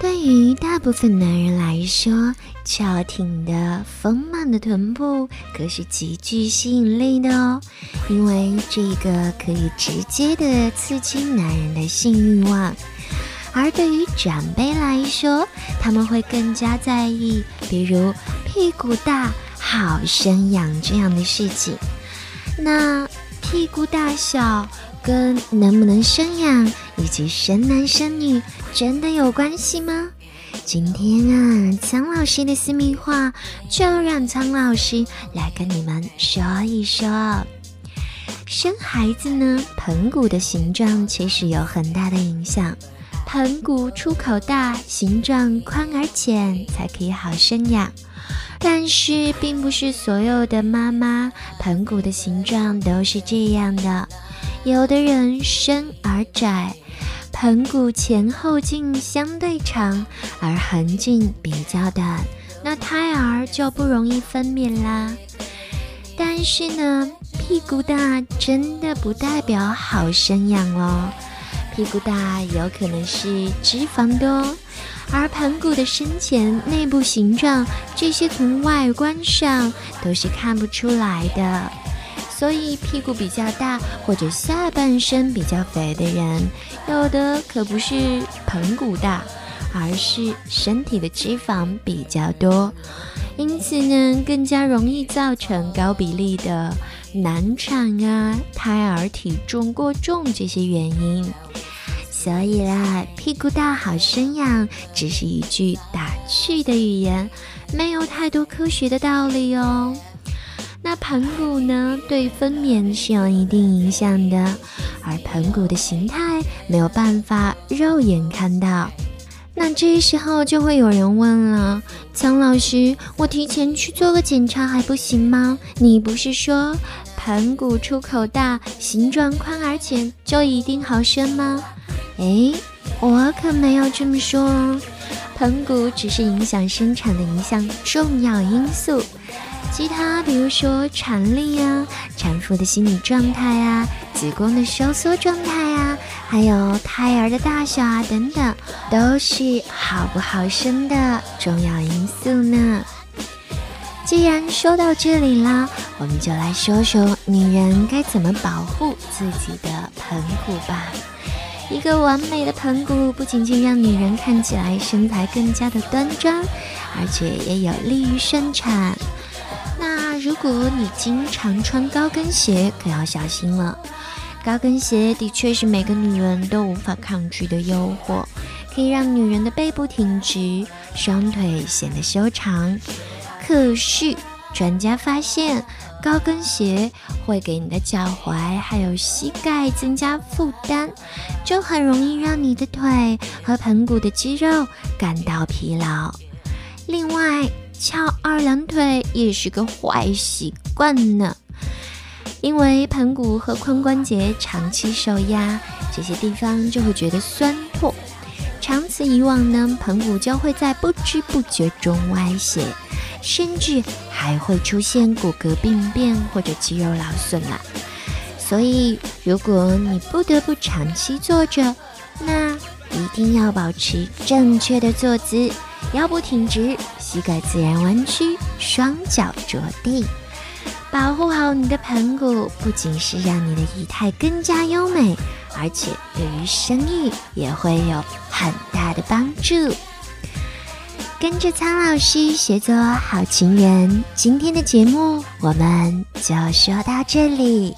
对于大部分男人来说，翘挺的丰满的臀部可是极具吸引力的哦，因为这个可以直接的刺激男人的性欲望。而对于长辈来说，他们会更加在意，比如屁股大好生养这样的事情。那屁股大小跟能不能生养以及生男生女真的有关系吗？今天啊，苍老师的私密话就让苍老师来跟你们说一说。生孩子呢，盆骨的形状其实有很大的影响。盆骨出口大，形状宽而浅，才可以好生养。但是，并不是所有的妈妈盆骨的形状都是这样的。有的人生而窄，盆骨前后径相对长，而横径比较短，那胎儿就不容易分娩啦。但是呢，屁股大真的不代表好生养哦。屁股大有可能是脂肪多，而盆骨的深浅、内部形状这些从外观上都是看不出来的。所以屁股比较大或者下半身比较肥的人，有的可不是盆骨大，而是身体的脂肪比较多，因此呢，更加容易造成高比例的难产啊、胎儿体重过重这些原因。所以啦，屁股大好生养，只是一句打趣的语言，没有太多科学的道理哦。盆骨呢，对分娩是有一定影响的，而盆骨的形态没有办法肉眼看到。那这时候就会有人问了：苍老师，我提前去做个检查还不行吗？你不是说盆骨出口大、形状宽而浅就一定好生吗？哎，我可没有这么说哦。盆骨只是影响生产的一项重要因素，其他比如说产力啊、产妇的心理状态啊、子宫的收缩状态啊，还有胎儿的大小啊等等，都是好不好生的重要因素呢。既然说到这里啦，我们就来说说女人该怎么保护自己的盆骨吧。一个完美的盆骨不仅仅让女人看起来身材更加的端庄，而且也有利于生产。如果你经常穿高跟鞋，可要小心了。高跟鞋的确是每个女人都无法抗拒的诱惑，可以让女人的背部挺直，双腿显得修长。可是专家发现。高跟鞋会给你的脚踝还有膝盖增加负担，就很容易让你的腿和盆骨的肌肉感到疲劳。另外，翘二郎腿也是个坏习惯呢，因为盆骨和髋关节长期受压，这些地方就会觉得酸痛，长此以往呢，盆骨就会在不知不觉中歪斜。甚至还会出现骨骼病变或者肌肉劳损了。所以，如果你不得不长期坐着，那一定要保持正确的坐姿，腰部挺直，膝盖自然弯曲，双脚着地，保护好你的盆骨，不仅是让你的仪态更加优美，而且对于生育也会有很大的帮助。跟着苍老师学做好情人，今天的节目我们就说到这里。